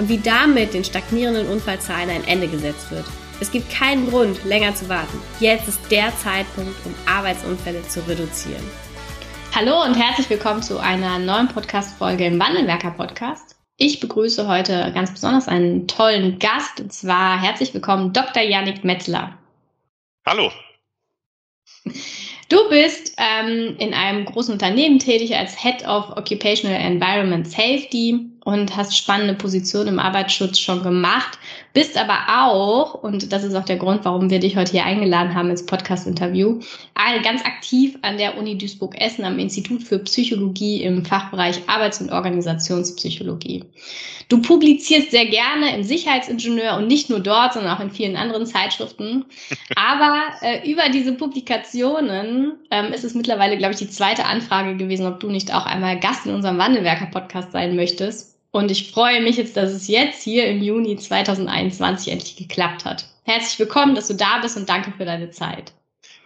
und wie damit den stagnierenden Unfallzahlen ein Ende gesetzt wird. Es gibt keinen Grund, länger zu warten. Jetzt ist der Zeitpunkt, um Arbeitsunfälle zu reduzieren. Hallo und herzlich willkommen zu einer neuen Podcast-Folge im Wandelwerker Podcast. Ich begrüße heute ganz besonders einen tollen Gast, und zwar herzlich willkommen Dr. Yannick Metzler. Hallo. Du bist ähm, in einem großen Unternehmen tätig als Head of Occupational Environment Safety und hast spannende Positionen im Arbeitsschutz schon gemacht, bist aber auch, und das ist auch der Grund, warum wir dich heute hier eingeladen haben ins Podcast-Interview, ganz aktiv an der Uni Duisburg-Essen am Institut für Psychologie im Fachbereich Arbeits- und Organisationspsychologie. Du publizierst sehr gerne im Sicherheitsingenieur und nicht nur dort, sondern auch in vielen anderen Zeitschriften. Aber äh, über diese Publikationen ähm, ist es mittlerweile, glaube ich, die zweite Anfrage gewesen, ob du nicht auch einmal Gast in unserem Wandelwerker-Podcast sein möchtest. Und ich freue mich jetzt, dass es jetzt hier im Juni 2021 endlich geklappt hat. Herzlich willkommen, dass du da bist und danke für deine Zeit.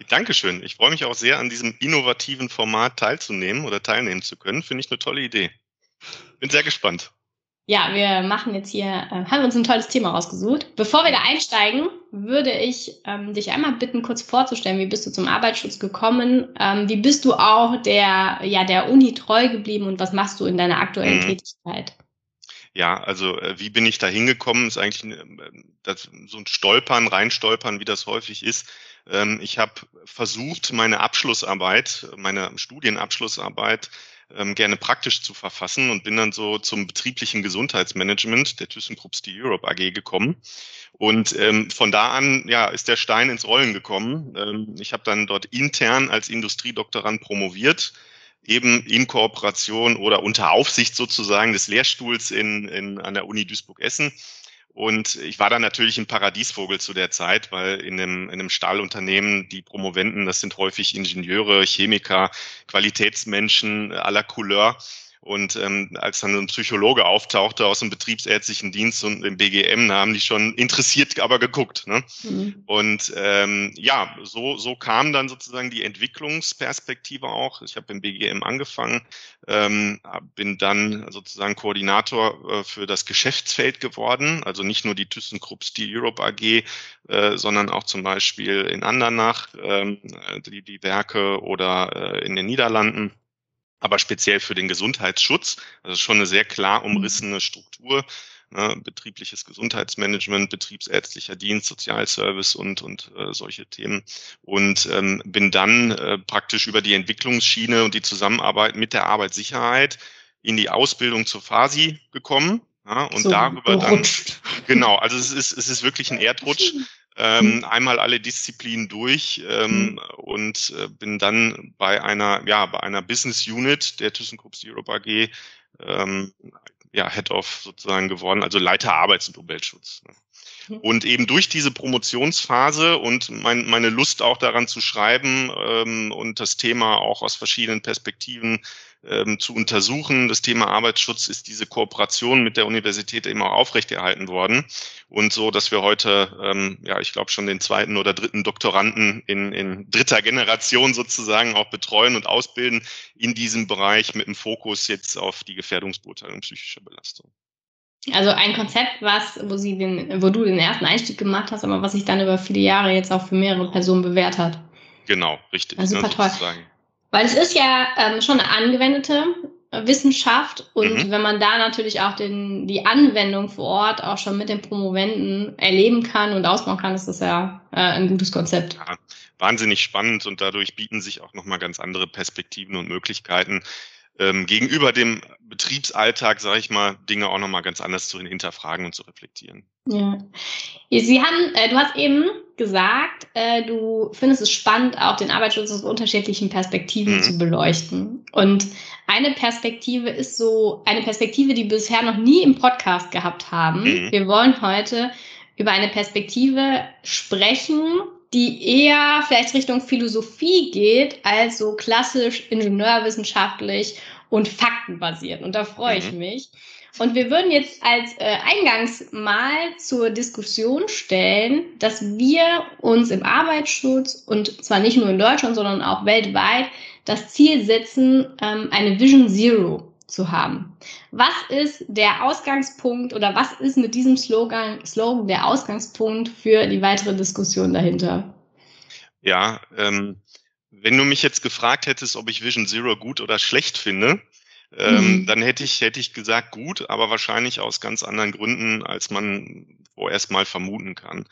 Dankeschön. Ich freue mich auch sehr, an diesem innovativen Format teilzunehmen oder teilnehmen zu können. Finde ich eine tolle Idee. Bin sehr gespannt. Ja, wir machen jetzt hier, äh, haben uns ein tolles Thema rausgesucht. Bevor wir da einsteigen, würde ich ähm, dich einmal bitten, kurz vorzustellen, wie bist du zum Arbeitsschutz gekommen? Ähm, wie bist du auch der, ja, der Uni treu geblieben und was machst du in deiner aktuellen mhm. Tätigkeit? Ja, also äh, wie bin ich da hingekommen, ist eigentlich äh, das, so ein Stolpern, reinstolpern, wie das häufig ist. Ähm, ich habe versucht, meine Abschlussarbeit, meine Studienabschlussarbeit ähm, gerne praktisch zu verfassen und bin dann so zum betrieblichen Gesundheitsmanagement der ThyssenKrupp Steel Europe AG gekommen. Und ähm, von da an ja, ist der Stein ins Rollen gekommen. Ähm, ich habe dann dort intern als Industriedoktorand promoviert, eben in Kooperation oder unter Aufsicht sozusagen des Lehrstuhls in, in, an der Uni Duisburg-Essen und ich war dann natürlich ein Paradiesvogel zu der Zeit, weil in einem, in einem Stahlunternehmen die Promoventen, das sind häufig Ingenieure, Chemiker, Qualitätsmenschen aller Couleur. Und ähm, als dann ein Psychologe auftauchte aus dem betriebsärztlichen Dienst und dem BGM, da haben die schon interessiert aber geguckt. Ne? Mhm. Und ähm, ja, so, so kam dann sozusagen die Entwicklungsperspektive auch. Ich habe im BGM angefangen, ähm, bin dann sozusagen Koordinator äh, für das Geschäftsfeld geworden. Also nicht nur die ThyssenKrupp Steel Europe AG, äh, sondern auch zum Beispiel in Andernach ähm, die, die Werke oder äh, in den Niederlanden aber speziell für den Gesundheitsschutz. Also schon eine sehr klar mhm. umrissene Struktur. Ne, betriebliches Gesundheitsmanagement, betriebsärztlicher Dienst, Sozialservice und, und äh, solche Themen. Und ähm, bin dann äh, praktisch über die Entwicklungsschiene und die Zusammenarbeit mit der Arbeitssicherheit in die Ausbildung zur FASI gekommen. Ja, und so, darüber dann, genau, also es ist, es ist wirklich ein Erdrutsch ähm, mhm. einmal alle Disziplinen durch ähm, mhm. und äh, bin dann bei einer, ja, bei einer Business Unit der ThyssenKrupp Europe AG ähm, ja, Head of sozusagen geworden, also Leiter Arbeits- und Umweltschutz. Mhm. Und eben durch diese Promotionsphase und mein, meine Lust auch daran zu schreiben ähm, und das Thema auch aus verschiedenen Perspektiven ähm, zu untersuchen. Das Thema Arbeitsschutz ist diese Kooperation mit der Universität immer aufrechterhalten worden. Und so, dass wir heute, ähm, ja, ich glaube schon den zweiten oder dritten Doktoranden in, in dritter Generation sozusagen auch betreuen und ausbilden in diesem Bereich mit dem Fokus jetzt auf die Gefährdungsbeurteilung psychischer Belastung. Also ein Konzept, was, wo sie den, wo du den ersten Einstieg gemacht hast, aber was sich dann über viele Jahre jetzt auch für mehrere Personen bewährt hat. Genau, richtig. Also super ne, toll. Weil es ist ja ähm, schon eine angewendete Wissenschaft und mhm. wenn man da natürlich auch den, die Anwendung vor Ort auch schon mit den Promoventen erleben kann und ausbauen kann, ist das ja äh, ein gutes Konzept. Ja, wahnsinnig spannend und dadurch bieten sich auch nochmal ganz andere Perspektiven und Möglichkeiten ähm, gegenüber dem Betriebsalltag, sage ich mal, Dinge auch nochmal ganz anders zu hinterfragen und zu reflektieren. Ja. Sie haben, äh, du hast eben gesagt, äh, du findest es spannend, auch den Arbeitsschutz aus unterschiedlichen Perspektiven mhm. zu beleuchten. Und eine Perspektive ist so eine Perspektive, die wir bisher noch nie im Podcast gehabt haben. Mhm. Wir wollen heute über eine Perspektive sprechen, die eher vielleicht Richtung Philosophie geht, als so klassisch ingenieurwissenschaftlich und faktenbasiert. Und da freue mhm. ich mich. Und wir würden jetzt als äh, Eingangsmal zur Diskussion stellen, dass wir uns im Arbeitsschutz und zwar nicht nur in Deutschland, sondern auch weltweit das Ziel setzen, ähm, eine Vision Zero zu haben. Was ist der Ausgangspunkt oder was ist mit diesem Slogan, Slogan der Ausgangspunkt für die weitere Diskussion dahinter? Ja, ähm, wenn du mich jetzt gefragt hättest, ob ich Vision Zero gut oder schlecht finde, ähm, mhm. dann hätte ich, hätte ich gesagt gut, aber wahrscheinlich aus ganz anderen Gründen, als man vorerst mal vermuten kann.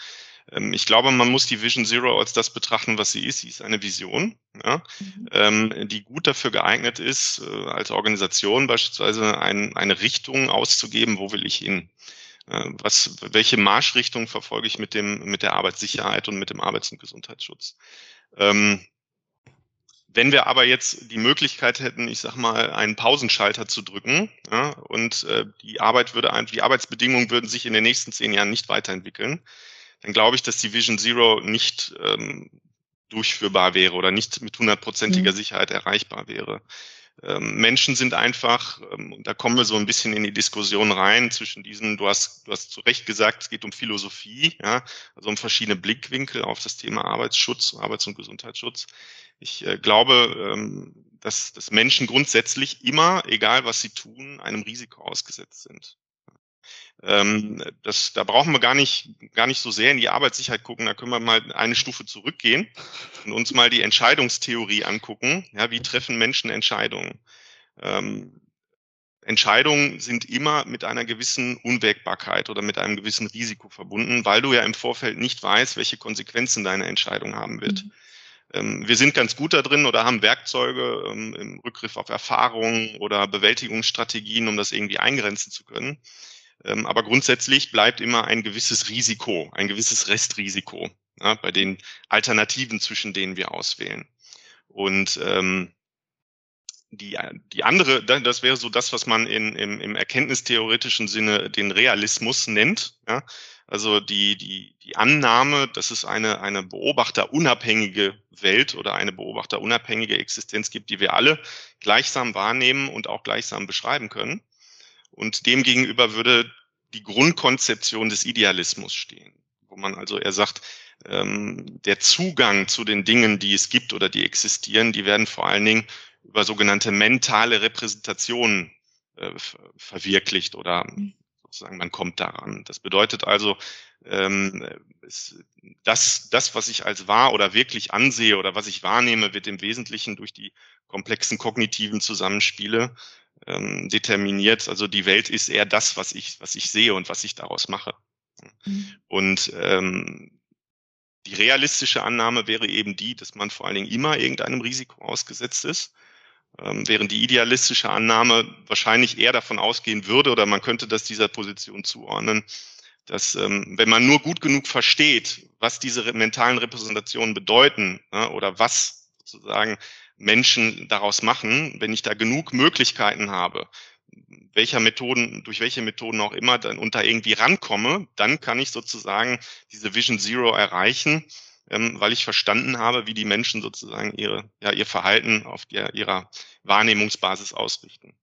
Ähm, ich glaube, man muss die Vision Zero als das betrachten, was sie ist. Sie ist eine Vision, ja, mhm. ähm, die gut dafür geeignet ist, äh, als Organisation beispielsweise ein, eine Richtung auszugeben, wo will ich hin. Äh, was, welche Marschrichtung verfolge ich mit dem, mit der Arbeitssicherheit und mit dem Arbeits- und Gesundheitsschutz? Ähm, wenn wir aber jetzt die Möglichkeit hätten, ich sag mal, einen Pausenschalter zu drücken, ja, und äh, die Arbeit würde, die Arbeitsbedingungen würden sich in den nächsten zehn Jahren nicht weiterentwickeln, dann glaube ich, dass die Vision Zero nicht ähm, durchführbar wäre oder nicht mit hundertprozentiger mhm. Sicherheit erreichbar wäre. Ähm, Menschen sind einfach, ähm, da kommen wir so ein bisschen in die Diskussion rein zwischen diesen, du hast, du hast zu Recht gesagt, es geht um Philosophie, ja, also um verschiedene Blickwinkel auf das Thema Arbeitsschutz, Arbeits- und Gesundheitsschutz. Ich äh, glaube, ähm, dass, dass Menschen grundsätzlich immer, egal was sie tun, einem Risiko ausgesetzt sind. Ähm, das, da brauchen wir gar nicht, gar nicht so sehr in die Arbeitssicherheit gucken. Da können wir mal eine Stufe zurückgehen und uns mal die Entscheidungstheorie angucken. Ja, wie treffen Menschen Entscheidungen? Ähm, Entscheidungen sind immer mit einer gewissen Unwägbarkeit oder mit einem gewissen Risiko verbunden, weil du ja im Vorfeld nicht weißt, welche Konsequenzen deine Entscheidung haben wird. Mhm. Ähm, wir sind ganz gut da drin oder haben Werkzeuge ähm, im Rückgriff auf Erfahrungen oder Bewältigungsstrategien, um das irgendwie eingrenzen zu können. Ähm, aber grundsätzlich bleibt immer ein gewisses Risiko, ein gewisses Restrisiko ja, bei den Alternativen, zwischen denen wir auswählen. Und ähm, die, die andere, das wäre so das, was man in, im, im erkenntnistheoretischen Sinne den Realismus nennt. Ja? Also die, die, die Annahme, dass es eine, eine beobachterunabhängige Welt oder eine beobachterunabhängige Existenz gibt, die wir alle gleichsam wahrnehmen und auch gleichsam beschreiben können. Und demgegenüber würde die Grundkonzeption des Idealismus stehen, wo man also, er sagt, ähm, der Zugang zu den Dingen, die es gibt oder die existieren, die werden vor allen Dingen über sogenannte mentale Repräsentationen äh, verwirklicht oder sozusagen man kommt daran. Das bedeutet also, ähm, es, das, das, was ich als wahr oder wirklich ansehe oder was ich wahrnehme, wird im Wesentlichen durch die komplexen kognitiven Zusammenspiele ähm, determiniert. Also die Welt ist eher das, was ich, was ich sehe und was ich daraus mache. Mhm. Und ähm, die realistische Annahme wäre eben die, dass man vor allen Dingen immer irgendeinem Risiko ausgesetzt ist, ähm, während die idealistische Annahme wahrscheinlich eher davon ausgehen würde, oder man könnte das dieser Position zuordnen, dass ähm, wenn man nur gut genug versteht, was diese mentalen Repräsentationen bedeuten ja, oder was sozusagen Menschen daraus machen, wenn ich da genug Möglichkeiten habe, welcher Methoden, durch welche Methoden auch immer, dann unter irgendwie rankomme, dann kann ich sozusagen diese Vision Zero erreichen, ähm, weil ich verstanden habe, wie die Menschen sozusagen ihre, ja, ihr Verhalten auf der, ihrer Wahrnehmungsbasis ausrichten.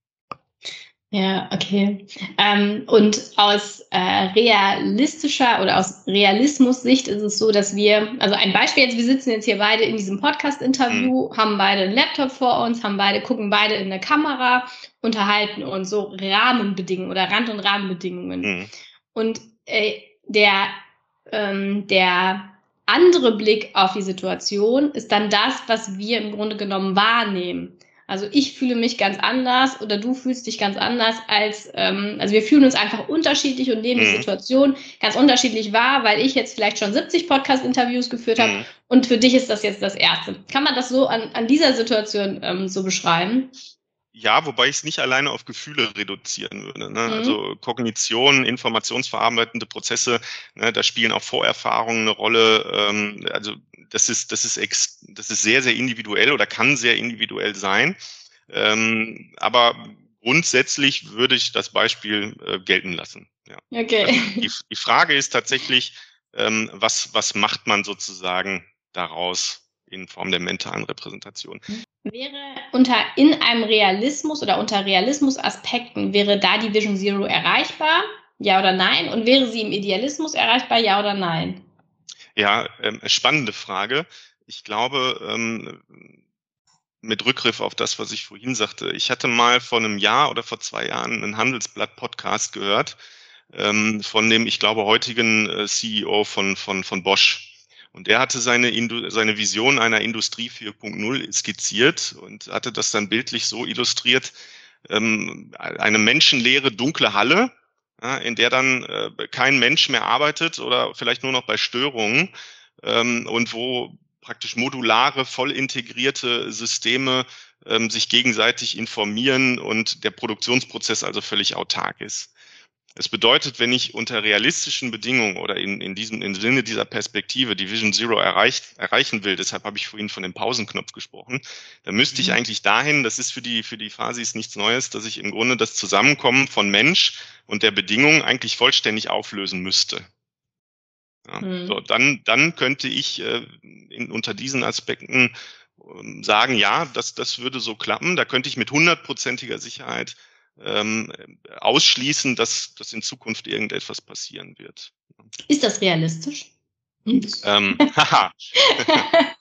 Ja, okay. Ähm, und aus äh, realistischer oder aus Realismus-Sicht ist es so, dass wir, also ein Beispiel jetzt, wir sitzen jetzt hier beide in diesem Podcast-Interview, mhm. haben beide einen Laptop vor uns, haben beide, gucken beide in eine Kamera, unterhalten uns so Rahmenbedingungen oder Rand- und Rahmenbedingungen. Mhm. Und äh, der, ähm, der andere Blick auf die Situation ist dann das, was wir im Grunde genommen wahrnehmen. Also ich fühle mich ganz anders oder du fühlst dich ganz anders als, ähm, also wir fühlen uns einfach unterschiedlich und nehmen mhm. die Situation ganz unterschiedlich wahr, weil ich jetzt vielleicht schon 70 Podcast-Interviews geführt habe mhm. und für dich ist das jetzt das erste. Kann man das so an, an dieser Situation ähm, so beschreiben? ja, wobei ich es nicht alleine auf Gefühle reduzieren würde. Ne? Mhm. Also Kognition, informationsverarbeitende Prozesse, ne, da spielen auch Vorerfahrungen eine Rolle. Ähm, also das ist, das ist ex, das ist sehr, sehr individuell oder kann sehr individuell sein. Ähm, aber grundsätzlich würde ich das Beispiel äh, gelten lassen. Ja. Okay. Also die, die, Frage ist tatsächlich, ähm, was, was macht man sozusagen daraus in Form der mentalen Repräsentation? Wäre unter in einem Realismus oder unter Realismusaspekten wäre da die Vision Zero erreichbar? Ja oder nein? Und wäre sie im Idealismus erreichbar? Ja oder nein? Ja, ähm, spannende Frage. Ich glaube, ähm, mit Rückgriff auf das, was ich vorhin sagte, ich hatte mal vor einem Jahr oder vor zwei Jahren einen Handelsblatt-Podcast gehört ähm, von dem, ich glaube, heutigen äh, CEO von, von, von Bosch. Und der hatte seine, seine Vision einer Industrie 4.0 skizziert und hatte das dann bildlich so illustriert, ähm, eine menschenleere, dunkle Halle, ja, in der dann äh, kein Mensch mehr arbeitet oder vielleicht nur noch bei Störungen ähm, und wo praktisch modulare, voll integrierte Systeme ähm, sich gegenseitig informieren und der Produktionsprozess also völlig autark ist. Es bedeutet, wenn ich unter realistischen Bedingungen oder in, in diesem im Sinne dieser Perspektive die Vision Zero erreicht, erreichen will, deshalb habe ich vorhin von dem Pausenknopf gesprochen, dann müsste ich mhm. eigentlich dahin, das ist für die, für die Phasis nichts Neues, dass ich im Grunde das Zusammenkommen von Mensch und der Bedingung eigentlich vollständig auflösen müsste. Ja, mhm. so, dann, dann könnte ich äh, in, unter diesen Aspekten äh, sagen, ja, das, das würde so klappen. Da könnte ich mit hundertprozentiger Sicherheit ähm, ausschließen, dass, dass in Zukunft irgendetwas passieren wird. Ist das realistisch? Ähm, haha.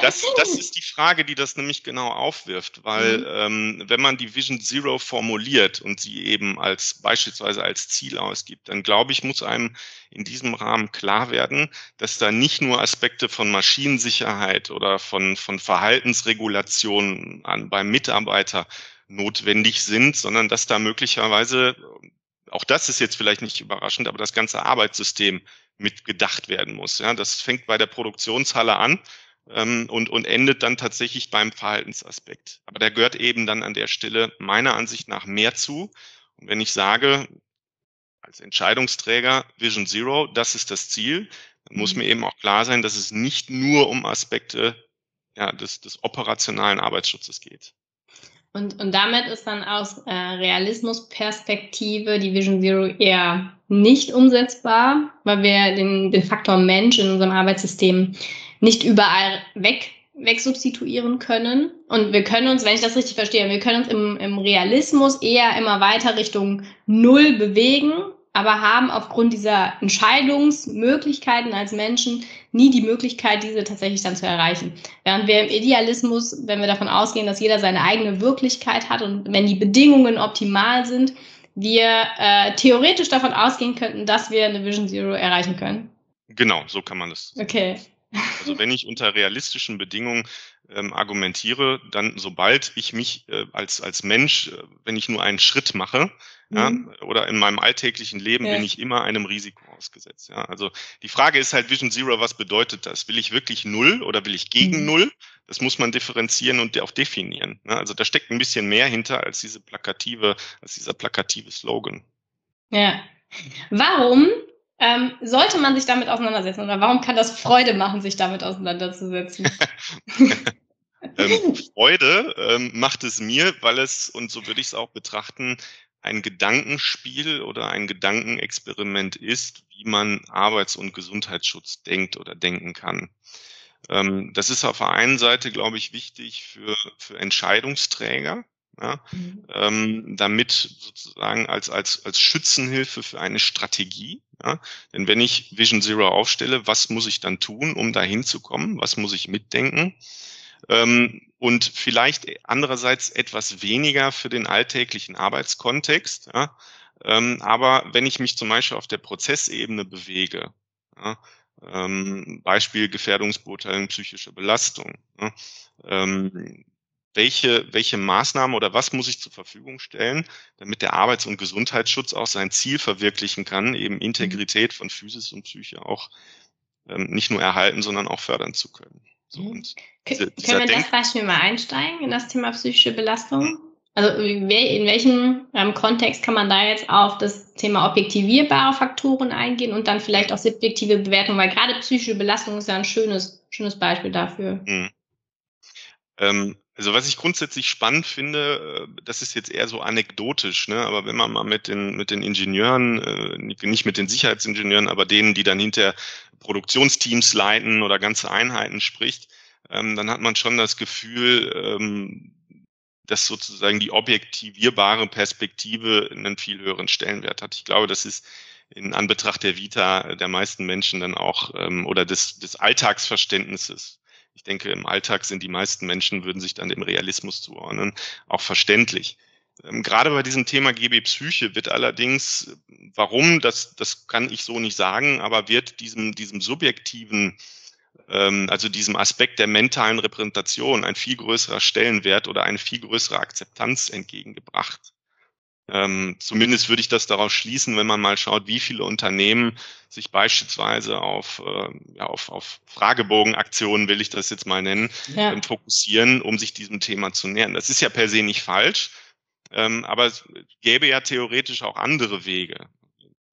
Das, das ist die Frage, die das nämlich genau aufwirft, weil mhm. ähm, wenn man die Vision Zero formuliert und sie eben als beispielsweise als Ziel ausgibt, dann glaube ich, muss einem in diesem Rahmen klar werden, dass da nicht nur Aspekte von Maschinensicherheit oder von, von Verhaltensregulation an, beim Mitarbeiter notwendig sind, sondern dass da möglicherweise, auch das ist jetzt vielleicht nicht überraschend, aber das ganze Arbeitssystem mitgedacht werden muss. Ja, das fängt bei der Produktionshalle an ähm, und, und endet dann tatsächlich beim Verhaltensaspekt. Aber da gehört eben dann an der Stelle meiner Ansicht nach mehr zu. Und wenn ich sage, als Entscheidungsträger Vision Zero, das ist das Ziel, dann muss mhm. mir eben auch klar sein, dass es nicht nur um Aspekte ja, des, des operationalen Arbeitsschutzes geht. Und, und damit ist dann aus äh, Realismusperspektive die Vision Zero eher nicht umsetzbar, weil wir den, den Faktor Mensch in unserem Arbeitssystem nicht überall weg, wegsubstituieren können. Und wir können uns, wenn ich das richtig verstehe, wir können uns im, im Realismus eher immer weiter Richtung Null bewegen, aber haben aufgrund dieser Entscheidungsmöglichkeiten als Menschen nie die Möglichkeit, diese tatsächlich dann zu erreichen. Während wir im Idealismus, wenn wir davon ausgehen, dass jeder seine eigene Wirklichkeit hat und wenn die Bedingungen optimal sind, wir äh, theoretisch davon ausgehen könnten, dass wir eine Vision Zero erreichen können. Genau, so kann man das. Okay. Also wenn ich unter realistischen Bedingungen ähm, argumentiere, dann sobald ich mich äh, als, als Mensch, äh, wenn ich nur einen Schritt mache, mhm. ja, oder in meinem alltäglichen Leben ja. bin ich immer einem Risiko ausgesetzt. Ja. Also die Frage ist halt Vision Zero, was bedeutet das? Will ich wirklich null oder will ich gegen mhm. null? Das muss man differenzieren und auch definieren. Ne? Also da steckt ein bisschen mehr hinter als diese plakative, als dieser plakative Slogan. Ja. Warum ähm, sollte man sich damit auseinandersetzen oder warum kann das Freude machen, sich damit auseinanderzusetzen? ähm, Freude ähm, macht es mir, weil es, und so würde ich es auch betrachten, ein Gedankenspiel oder ein Gedankenexperiment ist, wie man Arbeits- und Gesundheitsschutz denkt oder denken kann. Ähm, das ist auf der einen Seite, glaube ich, wichtig für, für Entscheidungsträger, ja, mhm. ähm, damit sozusagen als, als, als Schützenhilfe für eine Strategie. Ja, denn wenn ich Vision Zero aufstelle, was muss ich dann tun, um dahin zu kommen? Was muss ich mitdenken? Ähm, und vielleicht andererseits etwas weniger für den alltäglichen Arbeitskontext. Ja, ähm, aber wenn ich mich zum Beispiel auf der Prozessebene bewege, ja, ähm, Beispiel Gefährdungsbeurteilung psychische Belastung, ja, ähm, welche, welche Maßnahmen oder was muss ich zur Verfügung stellen, damit der Arbeits- und Gesundheitsschutz auch sein Ziel verwirklichen kann, eben mhm. Integrität von Physis und Psyche auch ähm, nicht nur erhalten, sondern auch fördern zu können. So, mhm. und diese, Können wir das Beispiel mal einsteigen in das Thema psychische Belastung? Also in welchem ähm, Kontext kann man da jetzt auf das Thema objektivierbare Faktoren eingehen und dann vielleicht auch subjektive Bewertung, weil gerade psychische Belastung ist ja ein schönes, schönes Beispiel dafür. Mhm. Ähm, also was ich grundsätzlich spannend finde, äh, das ist jetzt eher so anekdotisch, ne? aber wenn man mal mit den, mit den Ingenieuren, äh, nicht mit den Sicherheitsingenieuren, aber denen, die dann hinter Produktionsteams leiten oder ganze Einheiten spricht, ähm, dann hat man schon das Gefühl, ähm, dass sozusagen die objektivierbare Perspektive einen viel höheren Stellenwert hat. Ich glaube, das ist in Anbetracht der Vita der meisten Menschen dann auch ähm, oder des, des Alltagsverständnisses. Ich denke, im Alltag sind die meisten Menschen, würden sich dann dem Realismus zuordnen, auch verständlich. Ähm, gerade bei diesem Thema GB Psyche wird allerdings, warum, das, das kann ich so nicht sagen, aber wird diesem, diesem subjektiven ähm, also diesem Aspekt der mentalen Repräsentation ein viel größerer Stellenwert oder eine viel größere Akzeptanz entgegengebracht. Ähm, zumindest würde ich das daraus schließen, wenn man mal schaut, wie viele Unternehmen sich beispielsweise auf, äh, ja, auf, auf Fragebogenaktionen, will ich das jetzt mal nennen, ja. ähm, fokussieren, um sich diesem Thema zu nähern. Das ist ja per se nicht falsch, ähm, aber es gäbe ja theoretisch auch andere Wege.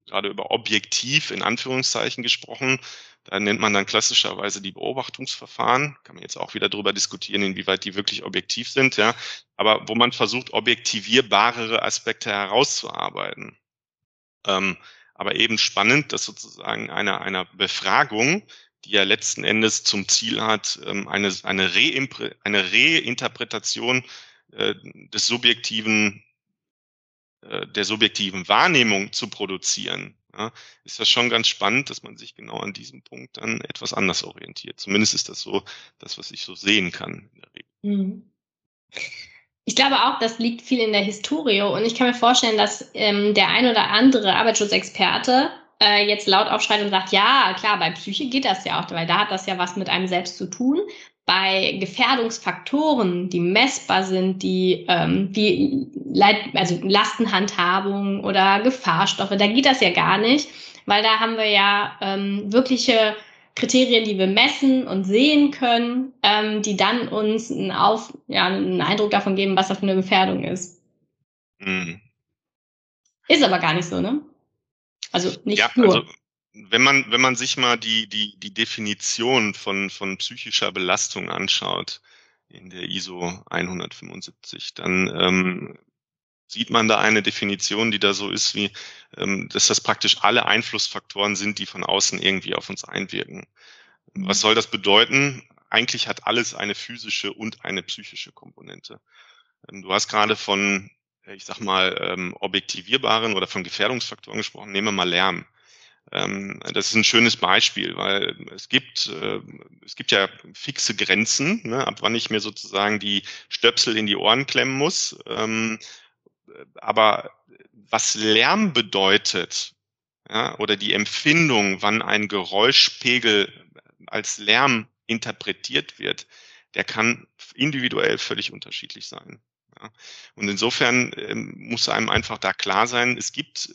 Gerade über objektiv in Anführungszeichen gesprochen, da nennt man dann klassischerweise die Beobachtungsverfahren. Kann man jetzt auch wieder darüber diskutieren, inwieweit die wirklich objektiv sind, ja. Aber wo man versucht, objektivierbarere Aspekte herauszuarbeiten. Ähm, aber eben spannend, dass sozusagen einer, einer Befragung, die ja letzten Endes zum Ziel hat, ähm, eine, eine, Reimpre eine Reinterpretation äh, des subjektiven, der subjektiven Wahrnehmung zu produzieren, ja, ist das schon ganz spannend, dass man sich genau an diesem Punkt dann etwas anders orientiert. Zumindest ist das so das, was ich so sehen kann in der Regel. Mhm. Ich glaube auch, das liegt viel in der Historie und ich kann mir vorstellen, dass ähm, der ein oder andere Arbeitsschutzexperte äh, jetzt laut aufschreit und sagt, ja, klar, bei Psyche geht das ja auch, weil da hat das ja was mit einem selbst zu tun. Bei Gefährdungsfaktoren, die messbar sind, die ähm, wie Leit also Lastenhandhabung oder Gefahrstoffe, da geht das ja gar nicht, weil da haben wir ja ähm, wirkliche Kriterien, die wir messen und sehen können, ähm, die dann uns einen, Auf, ja, einen Eindruck davon geben, was das für eine Gefährdung ist. Mhm. Ist aber gar nicht so, ne? Also nicht ja, nur. Also wenn man, wenn man sich mal die, die, die Definition von, von psychischer Belastung anschaut in der ISO 175, dann ähm, sieht man da eine Definition, die da so ist, wie, ähm, dass das praktisch alle Einflussfaktoren sind, die von außen irgendwie auf uns einwirken. Was mhm. soll das bedeuten? Eigentlich hat alles eine physische und eine psychische Komponente. Ähm, du hast gerade von, ich sag mal, ähm, objektivierbaren oder von Gefährdungsfaktoren gesprochen. Nehmen wir mal Lärm. Ähm, das ist ein schönes Beispiel, weil es gibt, äh, es gibt ja fixe Grenzen, ne, ab wann ich mir sozusagen die Stöpsel in die Ohren klemmen muss. Ähm, aber was Lärm bedeutet, ja, oder die Empfindung, wann ein Geräuschpegel als Lärm interpretiert wird, der kann individuell völlig unterschiedlich sein. Ja. Und insofern ähm, muss einem einfach da klar sein, es gibt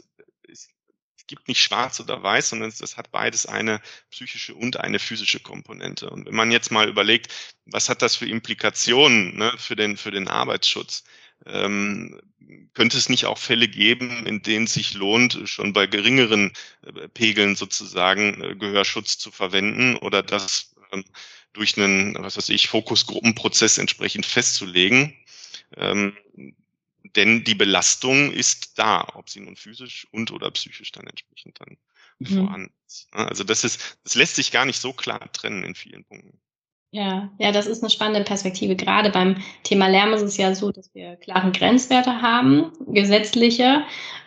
es gibt nicht schwarz oder weiß, sondern das hat beides eine psychische und eine physische Komponente. Und wenn man jetzt mal überlegt, was hat das für Implikationen ne, für, den, für den Arbeitsschutz, ähm, könnte es nicht auch Fälle geben, in denen es sich lohnt, schon bei geringeren äh, Pegeln sozusagen äh, Gehörschutz zu verwenden oder das ähm, durch einen, was weiß ich, Fokusgruppenprozess entsprechend festzulegen? Ähm, denn die Belastung ist da, ob sie nun physisch und oder psychisch dann entsprechend dann mhm. vorhanden ist. Also das ist, das lässt sich gar nicht so klar trennen in vielen Punkten. Ja, ja, das ist eine spannende Perspektive. Gerade beim Thema Lärm ist es ja so, dass wir klare Grenzwerte haben, gesetzliche.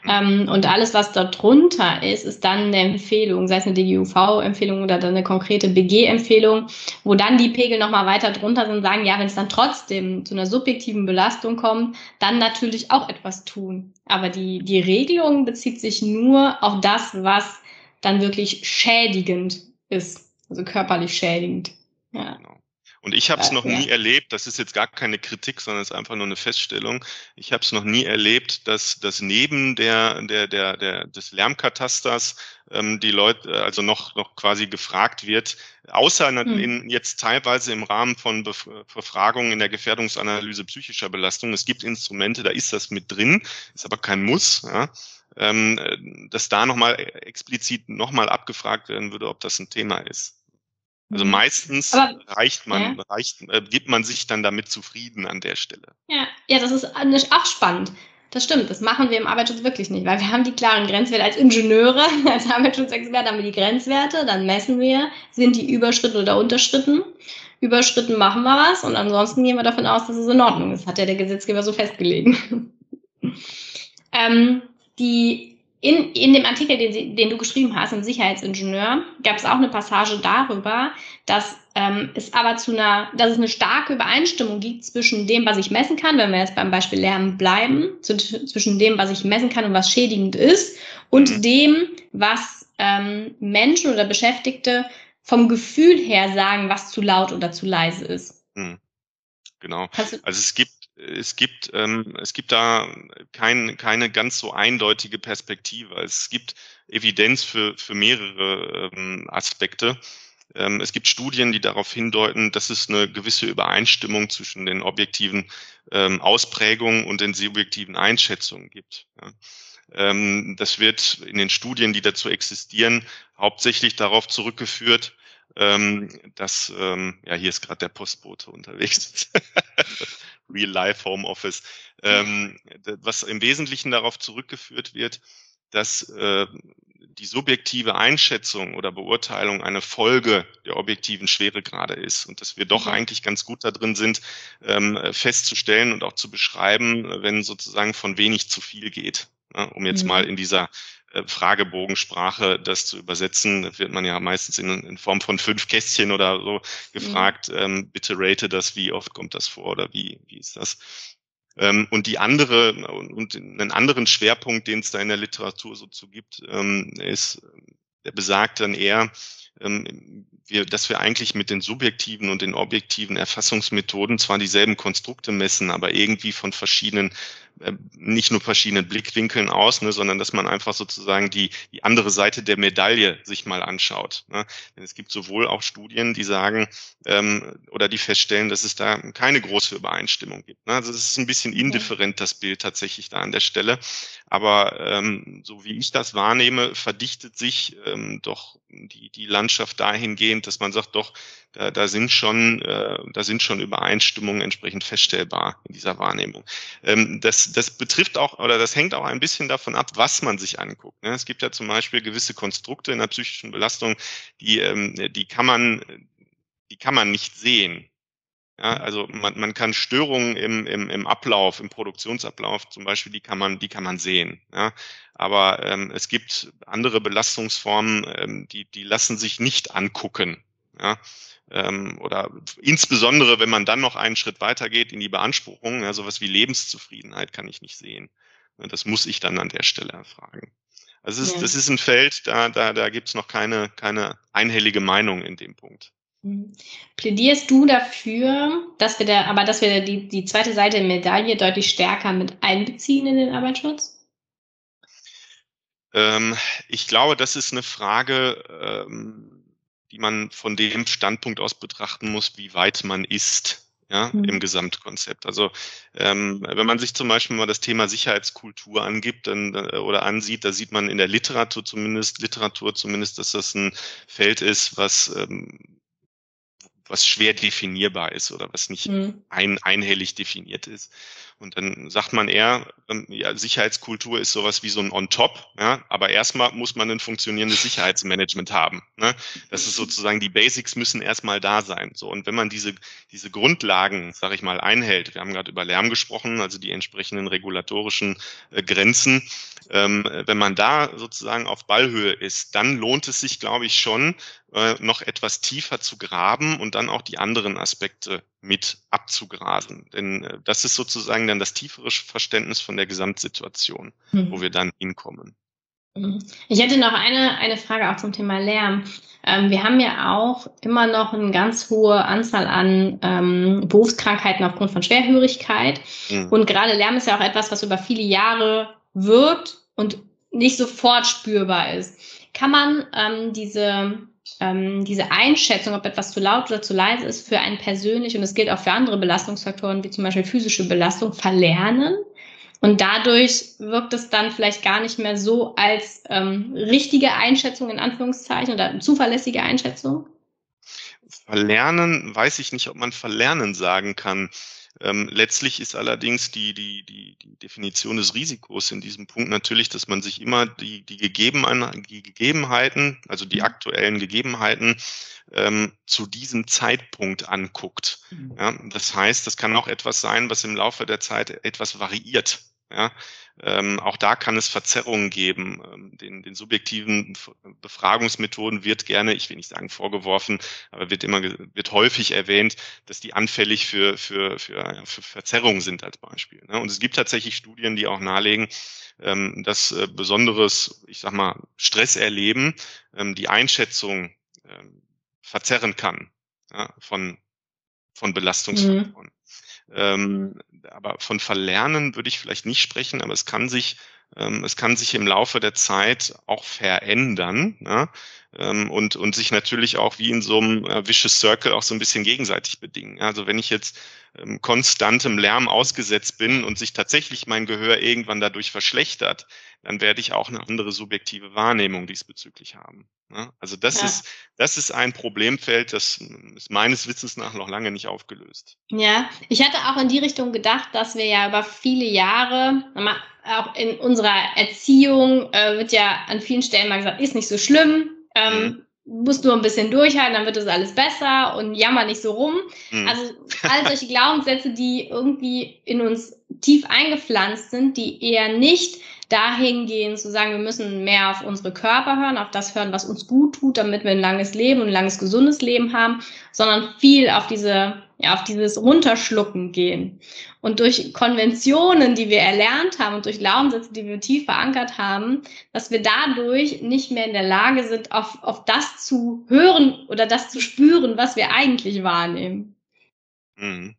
Ähm, und alles, was dort drunter ist, ist dann eine Empfehlung, sei es eine DGUV-Empfehlung oder dann eine konkrete BG-Empfehlung, wo dann die Pegel nochmal weiter drunter sind, sagen, ja, wenn es dann trotzdem zu einer subjektiven Belastung kommt, dann natürlich auch etwas tun. Aber die, die Regelung bezieht sich nur auf das, was dann wirklich schädigend ist, also körperlich schädigend. Ja. Genau. Und ich habe es noch nie erlebt, das ist jetzt gar keine Kritik, sondern es ist einfach nur eine Feststellung. Ich habe es noch nie erlebt, dass, dass neben der, der, der, der, des Lärmkatasters ähm, die Leute, also noch, noch quasi gefragt wird, außer hm. in, jetzt teilweise im Rahmen von Bef Befragungen in der Gefährdungsanalyse psychischer Belastung. Es gibt Instrumente, da ist das mit drin, ist aber kein Muss. Ja ähm, dass da nochmal explizit nochmal abgefragt werden würde, ob das ein Thema ist. Also meistens Aber, reicht man, ja. reicht, äh, gibt man sich dann damit zufrieden an der Stelle. Ja, ja, das ist auch spannend. Das stimmt, das machen wir im Arbeitsschutz wirklich nicht, weil wir haben die klaren Grenzwerte als Ingenieure, als Arbeitsschutzexperten haben wir die Grenzwerte, dann messen wir, sind die überschritten oder unterschritten. Überschritten machen wir was und ansonsten gehen wir davon aus, dass es in Ordnung ist. Hat ja der Gesetzgeber so festgelegt. ähm, die in, in dem Artikel, den, den du geschrieben hast, im Sicherheitsingenieur, gab es auch eine Passage darüber, dass ähm, es aber zu einer, dass es eine starke Übereinstimmung gibt zwischen dem, was ich messen kann, wenn wir jetzt beim Beispiel Lärm bleiben, zu, zwischen dem, was ich messen kann und was schädigend ist, und mhm. dem, was ähm, Menschen oder Beschäftigte vom Gefühl her sagen, was zu laut oder zu leise ist. Mhm. Genau. Also es gibt es gibt, ähm, es gibt da kein, keine ganz so eindeutige Perspektive. Es gibt Evidenz für, für mehrere ähm, Aspekte. Ähm, es gibt Studien, die darauf hindeuten, dass es eine gewisse Übereinstimmung zwischen den objektiven ähm, Ausprägungen und den subjektiven Einschätzungen gibt. Ja. Ähm, das wird in den Studien, die dazu existieren, hauptsächlich darauf zurückgeführt, ähm, dass, ähm, ja, hier ist gerade der Postbote unterwegs. Real-Life Homeoffice, ähm, was im Wesentlichen darauf zurückgeführt wird, dass äh, die subjektive Einschätzung oder Beurteilung eine Folge der objektiven Schweregrade ist und dass wir doch mhm. eigentlich ganz gut da drin sind, ähm, festzustellen und auch zu beschreiben, wenn sozusagen von wenig zu viel geht. Ne? Um jetzt mhm. mal in dieser Fragebogensprache das zu übersetzen, wird man ja meistens in, in, Form von fünf Kästchen oder so gefragt, mhm. ähm, bitte rate das, wie oft kommt das vor oder wie, wie ist das? Ähm, und die andere, und einen anderen Schwerpunkt, den es da in der Literatur so zu gibt, ähm, ist, der besagt dann eher, ähm, wir, dass wir eigentlich mit den subjektiven und den objektiven Erfassungsmethoden zwar dieselben Konstrukte messen, aber irgendwie von verschiedenen äh, nicht nur verschiedenen Blickwinkeln aus, ne, sondern dass man einfach sozusagen die, die andere Seite der Medaille sich mal anschaut. Ne. Denn es gibt sowohl auch Studien, die sagen ähm, oder die feststellen, dass es da keine große Übereinstimmung gibt. Ne. Also es ist ein bisschen indifferent, das Bild tatsächlich da an der Stelle. Aber ähm, so wie ich das wahrnehme, verdichtet sich ähm, doch die, die Landschaft dahingehend, dass man sagt, doch, da, da sind schon, äh, da sind schon Übereinstimmungen entsprechend feststellbar in dieser Wahrnehmung. Ähm, das, das betrifft auch oder das hängt auch ein bisschen davon ab, was man sich anguckt. Ne? Es gibt ja zum Beispiel gewisse Konstrukte in der psychischen Belastung, die, ähm, die kann man, die kann man nicht sehen. Ja, also man, man kann Störungen im, im, im Ablauf, im Produktionsablauf zum Beispiel, die kann man, die kann man sehen. Ja. Aber ähm, es gibt andere Belastungsformen, ähm, die, die lassen sich nicht angucken. Ja ähm, oder insbesondere, wenn man dann noch einen Schritt weitergeht in die Beanspruchung, ja, sowas wie Lebenszufriedenheit kann ich nicht sehen. Das muss ich dann an der Stelle erfragen. Also ist, ja. das ist ein Feld, da, da, da gibt es noch keine, keine einhellige Meinung in dem Punkt. Mhm. Plädierst du dafür, dass wir da, aber dass wir die, die zweite Seite der Medaille deutlich stärker mit einbeziehen in den Arbeitsschutz? Ähm, ich glaube, das ist eine Frage, ähm, die man von dem Standpunkt aus betrachten muss, wie weit man ist ja, mhm. im Gesamtkonzept. Also ähm, wenn man sich zum Beispiel mal das Thema Sicherheitskultur angibt dann, äh, oder ansieht, da sieht man in der Literatur zumindest, Literatur zumindest, dass das ein Feld ist, was ähm, was schwer definierbar ist oder was nicht mhm. ein, einhellig definiert ist. Und dann sagt man eher, ähm, ja, Sicherheitskultur ist sowas wie so ein On-Top, ja, aber erstmal muss man ein funktionierendes Sicherheitsmanagement haben. Ne? Das ist sozusagen, die Basics müssen erstmal da sein. So, und wenn man diese, diese Grundlagen, sage ich mal, einhält, wir haben gerade über Lärm gesprochen, also die entsprechenden regulatorischen äh, Grenzen, ähm, wenn man da sozusagen auf Ballhöhe ist, dann lohnt es sich, glaube ich, schon, äh, noch etwas tiefer zu graben und dann auch die anderen Aspekte mit abzugrasen. Denn äh, das ist sozusagen dann das tiefere Verständnis von der Gesamtsituation, mhm. wo wir dann hinkommen. Mhm. Ich hätte noch eine, eine Frage auch zum Thema Lärm. Ähm, wir haben ja auch immer noch eine ganz hohe Anzahl an ähm, Berufskrankheiten aufgrund von Schwerhörigkeit. Mhm. Und gerade Lärm ist ja auch etwas, was über viele Jahre wirkt und nicht sofort spürbar ist. Kann man ähm, diese, ähm, diese Einschätzung, ob etwas zu laut oder zu leise ist, für einen persönlich, und es gilt auch für andere Belastungsfaktoren, wie zum Beispiel physische Belastung, verlernen? Und dadurch wirkt es dann vielleicht gar nicht mehr so als ähm, richtige Einschätzung in Anführungszeichen oder zuverlässige Einschätzung? Verlernen, weiß ich nicht, ob man verlernen sagen kann. Ähm, letztlich ist allerdings die, die, die, die Definition des Risikos in diesem Punkt natürlich, dass man sich immer die, die, Gegebenheiten, die Gegebenheiten, also die mhm. aktuellen Gegebenheiten ähm, zu diesem Zeitpunkt anguckt. Mhm. Ja, das heißt, das kann auch etwas sein, was im Laufe der Zeit etwas variiert. Ja, ähm, auch da kann es Verzerrungen geben. Ähm, den, den subjektiven Befragungsmethoden wird gerne, ich will nicht sagen vorgeworfen, aber wird immer wird häufig erwähnt, dass die anfällig für für für, für Verzerrungen sind als Beispiel. Ne? Und es gibt tatsächlich Studien, die auch nahelegen, ähm, dass äh, besonderes, ich sag mal, Stresserleben ähm, die Einschätzung ähm, verzerren kann ja, von von Belastungsfaktoren. Mhm. Ähm, aber von Verlernen würde ich vielleicht nicht sprechen, aber es kann sich, ähm, es kann sich im Laufe der Zeit auch verändern ja? Ähm, und, und sich natürlich auch wie in so einem äh, Vicious Circle auch so ein bisschen gegenseitig bedingen. Also wenn ich jetzt ähm, konstantem Lärm ausgesetzt bin und sich tatsächlich mein Gehör irgendwann dadurch verschlechtert, dann werde ich auch eine andere subjektive Wahrnehmung diesbezüglich haben. Ne? Also das ja. ist, das ist ein Problemfeld, das ist meines Wissens nach noch lange nicht aufgelöst. Ja, ich hatte auch in die Richtung gedacht, dass wir ja über viele Jahre, auch in unserer Erziehung äh, wird ja an vielen Stellen mal gesagt, ist nicht so schlimm, ähm, mhm musst nur ein bisschen durchhalten, dann wird es alles besser und jammer nicht so rum. Mhm. Also all solche Glaubenssätze, die irgendwie in uns tief eingepflanzt sind, die eher nicht dahin gehen zu sagen, wir müssen mehr auf unsere Körper hören, auf das hören, was uns gut tut, damit wir ein langes Leben und ein langes gesundes Leben haben, sondern viel auf diese ja, auf dieses Runterschlucken gehen. Und durch Konventionen, die wir erlernt haben und durch Glaubenssätze, die wir tief verankert haben, dass wir dadurch nicht mehr in der Lage sind, auf, auf das zu hören oder das zu spüren, was wir eigentlich wahrnehmen. Mhm.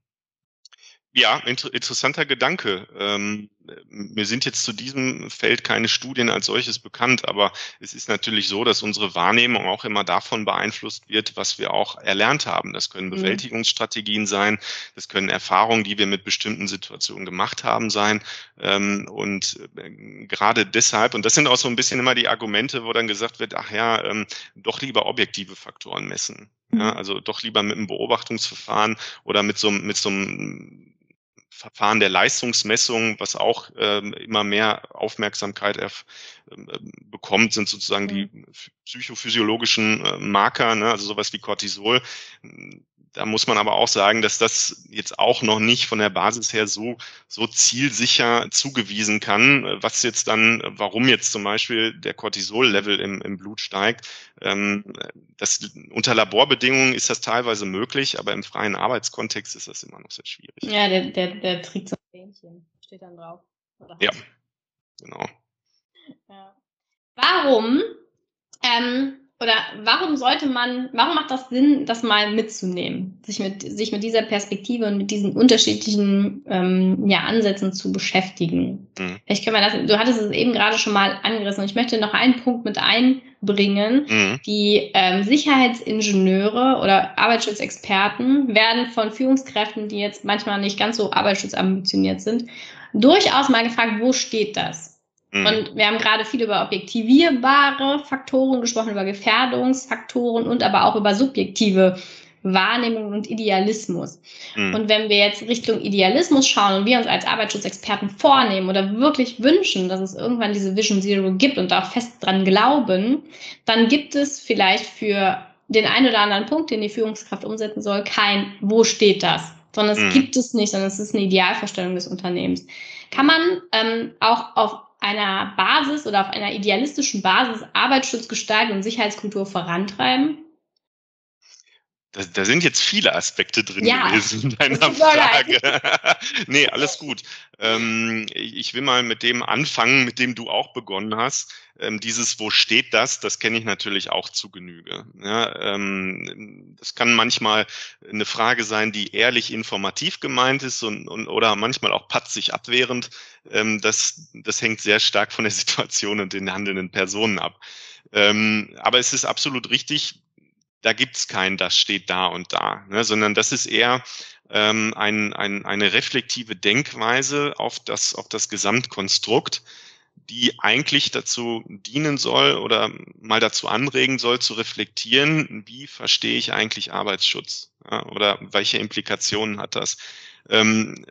Ja, inter interessanter Gedanke. Ähm, mir sind jetzt zu diesem Feld keine Studien als solches bekannt, aber es ist natürlich so, dass unsere Wahrnehmung auch immer davon beeinflusst wird, was wir auch erlernt haben. Das können mhm. Bewältigungsstrategien sein, das können Erfahrungen, die wir mit bestimmten Situationen gemacht haben, sein. Ähm, und äh, gerade deshalb, und das sind auch so ein bisschen immer die Argumente, wo dann gesagt wird, ach ja, ähm, doch lieber objektive Faktoren messen. Ja, mhm. also doch lieber mit einem Beobachtungsverfahren oder mit so, mit so einem Verfahren der Leistungsmessung, was auch ähm, immer mehr Aufmerksamkeit erf ähm, bekommt, sind sozusagen die mhm. psychophysiologischen äh, Marker, ne, also sowas wie Cortisol. Da muss man aber auch sagen, dass das jetzt auch noch nicht von der Basis her so, so zielsicher zugewiesen kann, was jetzt dann, warum jetzt zum Beispiel der Cortisol-Level im, im Blut steigt. Ähm, das, unter Laborbedingungen ist das teilweise möglich, aber im freien Arbeitskontext ist das immer noch sehr schwierig. Ja, der, der, der trägt so ein Fähnchen, steht dann drauf. Ja, genau. Ja. Warum ähm, oder warum sollte man, warum macht das Sinn, das mal mitzunehmen, sich mit, sich mit dieser Perspektive und mit diesen unterschiedlichen ähm, ja, Ansätzen zu beschäftigen? Mhm. Ich kann mal das, du hattest es eben gerade schon mal angerissen und ich möchte noch einen Punkt mit einbringen. Mhm. Die ähm, Sicherheitsingenieure oder Arbeitsschutzexperten werden von Führungskräften, die jetzt manchmal nicht ganz so arbeitsschutzambitioniert sind, durchaus mal gefragt, wo steht das? Mhm. Und wir haben gerade viel über objektivierbare Faktoren gesprochen, über Gefährdungsfaktoren und aber auch über subjektive Wahrnehmung und Idealismus. Mhm. Und wenn wir jetzt Richtung Idealismus schauen und wir uns als Arbeitsschutzexperten vornehmen oder wirklich wünschen, dass es irgendwann diese Vision Zero gibt und auch fest dran glauben, dann gibt es vielleicht für den einen oder anderen Punkt, den die Führungskraft umsetzen soll, kein, wo steht das? Sondern es mhm. gibt es nicht, sondern es ist eine Idealvorstellung des Unternehmens. Kann man ähm, auch auf einer Basis oder auf einer idealistischen Basis Arbeitsschutz, Arbeitsschutzgestaltung und Sicherheitskultur vorantreiben? da, da sind jetzt viele Aspekte drin ja, gewesen in deiner Frage. nee, alles gut. Ähm, ich will mal mit dem anfangen, mit dem du auch begonnen hast. Ähm, dieses, wo steht das, das kenne ich natürlich auch zu Genüge. Ja, ähm, das kann manchmal eine Frage sein, die ehrlich informativ gemeint ist und, und oder manchmal auch patzig abwehrend. Ähm, das, das hängt sehr stark von der Situation und den handelnden Personen ab. Ähm, aber es ist absolut richtig, da gibt's kein, das steht da und da, ne, sondern das ist eher ähm, ein, ein, eine reflektive Denkweise auf das, auf das Gesamtkonstrukt, die eigentlich dazu dienen soll oder mal dazu anregen soll, zu reflektieren, wie verstehe ich eigentlich Arbeitsschutz ja, oder welche Implikationen hat das. Ähm,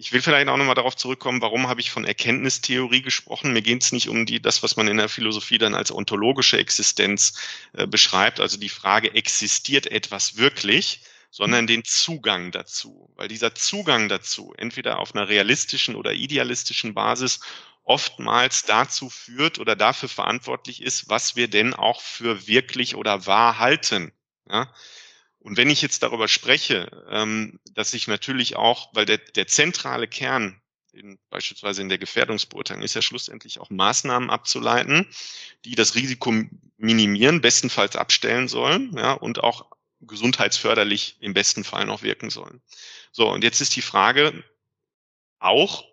ich will vielleicht auch nochmal darauf zurückkommen, warum habe ich von Erkenntnistheorie gesprochen. Mir geht es nicht um die, das, was man in der Philosophie dann als ontologische Existenz äh, beschreibt, also die Frage, existiert etwas wirklich, sondern den Zugang dazu. Weil dieser Zugang dazu entweder auf einer realistischen oder idealistischen Basis oftmals dazu führt oder dafür verantwortlich ist, was wir denn auch für wirklich oder wahr halten. Ja? Und wenn ich jetzt darüber spreche, ähm, dass ich natürlich auch, weil der, der zentrale Kern in, beispielsweise in der Gefährdungsbeurteilung ist ja schlussendlich auch Maßnahmen abzuleiten, die das Risiko minimieren, bestenfalls abstellen sollen, ja, und auch gesundheitsförderlich im besten Fall noch wirken sollen. So, und jetzt ist die Frage auch,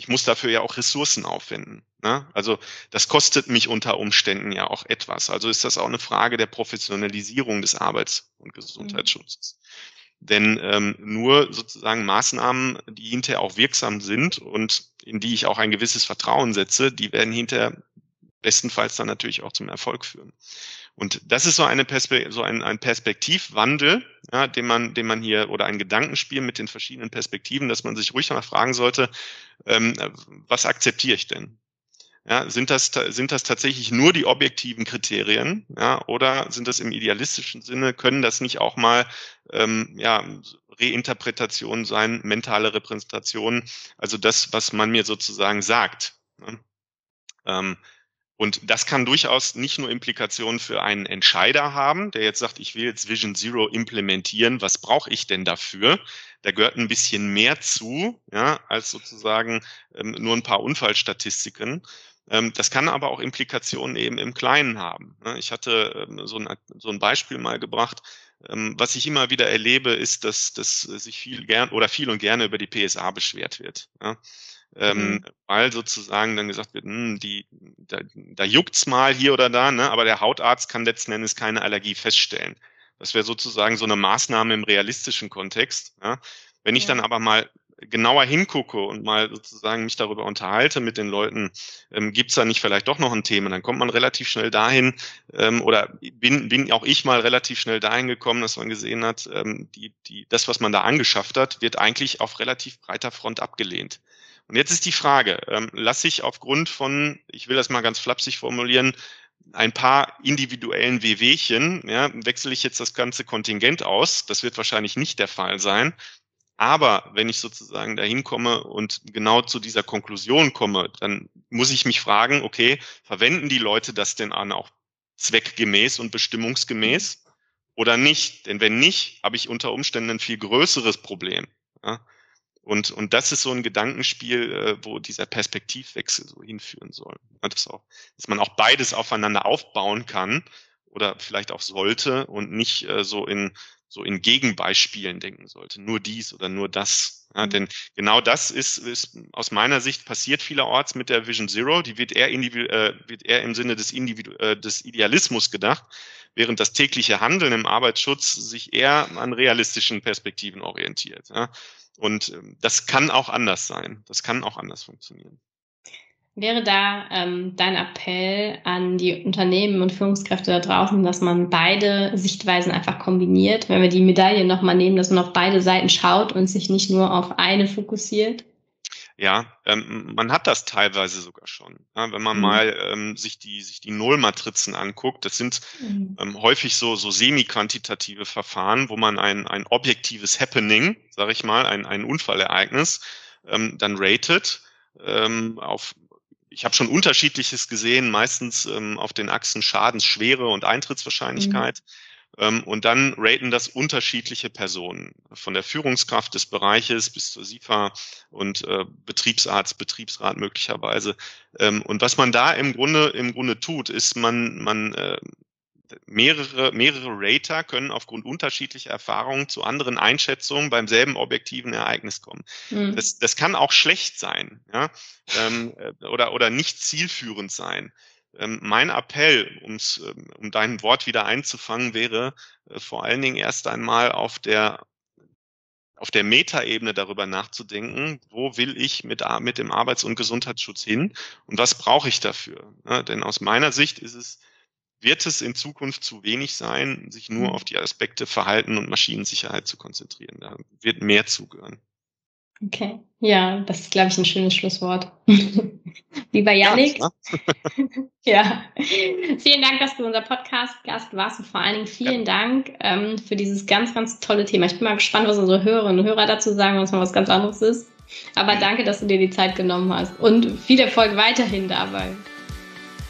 ich muss dafür ja auch Ressourcen aufwenden. Ne? Also das kostet mich unter Umständen ja auch etwas. Also ist das auch eine Frage der Professionalisierung des Arbeits- und Gesundheitsschutzes. Mhm. Denn ähm, nur sozusagen Maßnahmen, die hinterher auch wirksam sind und in die ich auch ein gewisses Vertrauen setze, die werden hinterher bestenfalls dann natürlich auch zum Erfolg führen. Und das ist so, eine Perspe so ein, ein Perspektivwandel, ja, den man, den man hier oder ein Gedankenspiel mit den verschiedenen Perspektiven, dass man sich ruhig mal fragen sollte, ähm, was akzeptiere ich denn? Ja, sind das, sind das tatsächlich nur die objektiven Kriterien, ja, oder sind das im idealistischen Sinne, können das nicht auch mal, ähm, ja, Reinterpretationen sein, mentale Repräsentationen, also das, was man mir sozusagen sagt. Ne? Ähm, und das kann durchaus nicht nur Implikationen für einen Entscheider haben, der jetzt sagt, ich will jetzt Vision Zero implementieren, was brauche ich denn dafür? Da gehört ein bisschen mehr zu, ja, als sozusagen ähm, nur ein paar Unfallstatistiken. Ähm, das kann aber auch Implikationen eben im Kleinen haben. Ne? Ich hatte ähm, so, ein, so ein Beispiel mal gebracht. Ähm, was ich immer wieder erlebe, ist, dass, dass sich viel gern oder viel und gerne über die PSA beschwert wird. Ja? Ähm, mhm. weil sozusagen dann gesagt wird, hm, die, da, da juckt's mal hier oder da, ne, aber der Hautarzt kann letzten Endes keine Allergie feststellen. Das wäre sozusagen so eine Maßnahme im realistischen Kontext. Ja. Wenn ich ja. dann aber mal genauer hingucke und mal sozusagen mich darüber unterhalte mit den Leuten, ähm, gibt da nicht vielleicht doch noch ein Thema, dann kommt man relativ schnell dahin, ähm, oder bin, bin auch ich mal relativ schnell dahin gekommen, dass man gesehen hat, ähm, die, die, das, was man da angeschafft hat, wird eigentlich auf relativ breiter Front abgelehnt. Und jetzt ist die Frage, ähm, lasse ich aufgrund von, ich will das mal ganz flapsig formulieren, ein paar individuellen WWchen, ja, wechsle ich jetzt das ganze Kontingent aus. Das wird wahrscheinlich nicht der Fall sein. Aber wenn ich sozusagen dahin komme und genau zu dieser Konklusion komme, dann muss ich mich fragen, okay, verwenden die Leute das denn an auch zweckgemäß und bestimmungsgemäß oder nicht? Denn wenn nicht, habe ich unter Umständen ein viel größeres Problem. Ja? Und, und das ist so ein Gedankenspiel, äh, wo dieser Perspektivwechsel so hinführen soll. dass, auch, dass man auch beides aufeinander aufbauen kann oder vielleicht auch sollte und nicht äh, so in so in Gegenbeispielen denken sollte. Nur dies oder nur das. Ja, mhm. Denn genau das ist, ist aus meiner Sicht passiert vielerorts mit der Vision Zero. Die wird eher, äh, wird eher im Sinne des, Individu äh, des Idealismus gedacht, während das tägliche Handeln im Arbeitsschutz sich eher an realistischen Perspektiven orientiert. Ja. Und ähm, das kann auch anders sein. Das kann auch anders funktionieren. Wäre da ähm, dein Appell an die Unternehmen und Führungskräfte da draußen, dass man beide Sichtweisen einfach kombiniert, wenn wir die Medaille nochmal nehmen, dass man auf beide Seiten schaut und sich nicht nur auf eine fokussiert? Ja, ähm, man hat das teilweise sogar schon. Ja, wenn man mhm. mal ähm, sich die sich die Nullmatrizen anguckt, das sind mhm. ähm, häufig so so semi-quantitative Verfahren, wo man ein ein objektives Happening, sage ich mal, ein ein Unfallereignis ähm, dann ratet ähm, auf ich habe schon unterschiedliches gesehen, meistens ähm, auf den Achsen Schadensschwere und Eintrittswahrscheinlichkeit. Mhm und dann raten das unterschiedliche Personen, von der Führungskraft des Bereiches bis zur SIFA und äh, Betriebsarzt, Betriebsrat möglicherweise. Ähm, und was man da im Grunde, im Grunde tut, ist, man, man äh, mehrere, mehrere Rater können aufgrund unterschiedlicher Erfahrungen zu anderen Einschätzungen beim selben objektiven Ereignis kommen. Mhm. Das, das kann auch schlecht sein ja? ähm, äh, oder, oder nicht zielführend sein. Ähm, mein Appell, um's, ähm, um dein Wort wieder einzufangen, wäre äh, vor allen Dingen erst einmal auf der auf der Metaebene darüber nachzudenken, wo will ich mit, mit dem Arbeits- und Gesundheitsschutz hin und was brauche ich dafür? Ja, denn aus meiner Sicht ist es wird es in Zukunft zu wenig sein, sich nur mhm. auf die Aspekte Verhalten und Maschinensicherheit zu konzentrieren. Da wird mehr zugehören. Okay, ja, das ist, glaube ich, ein schönes Schlusswort. Lieber Janik. Ja, ja, vielen Dank, dass du unser Podcast-Gast warst und vor allen Dingen vielen ja. Dank ähm, für dieses ganz, ganz tolle Thema. Ich bin mal gespannt, was unsere Hörerinnen und Hörer dazu sagen, was mal was ganz anderes ist. Aber danke, dass du dir die Zeit genommen hast und viel Erfolg weiterhin dabei.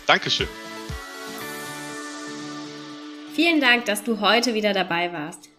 Dankeschön. Vielen Dank, dass du heute wieder dabei warst.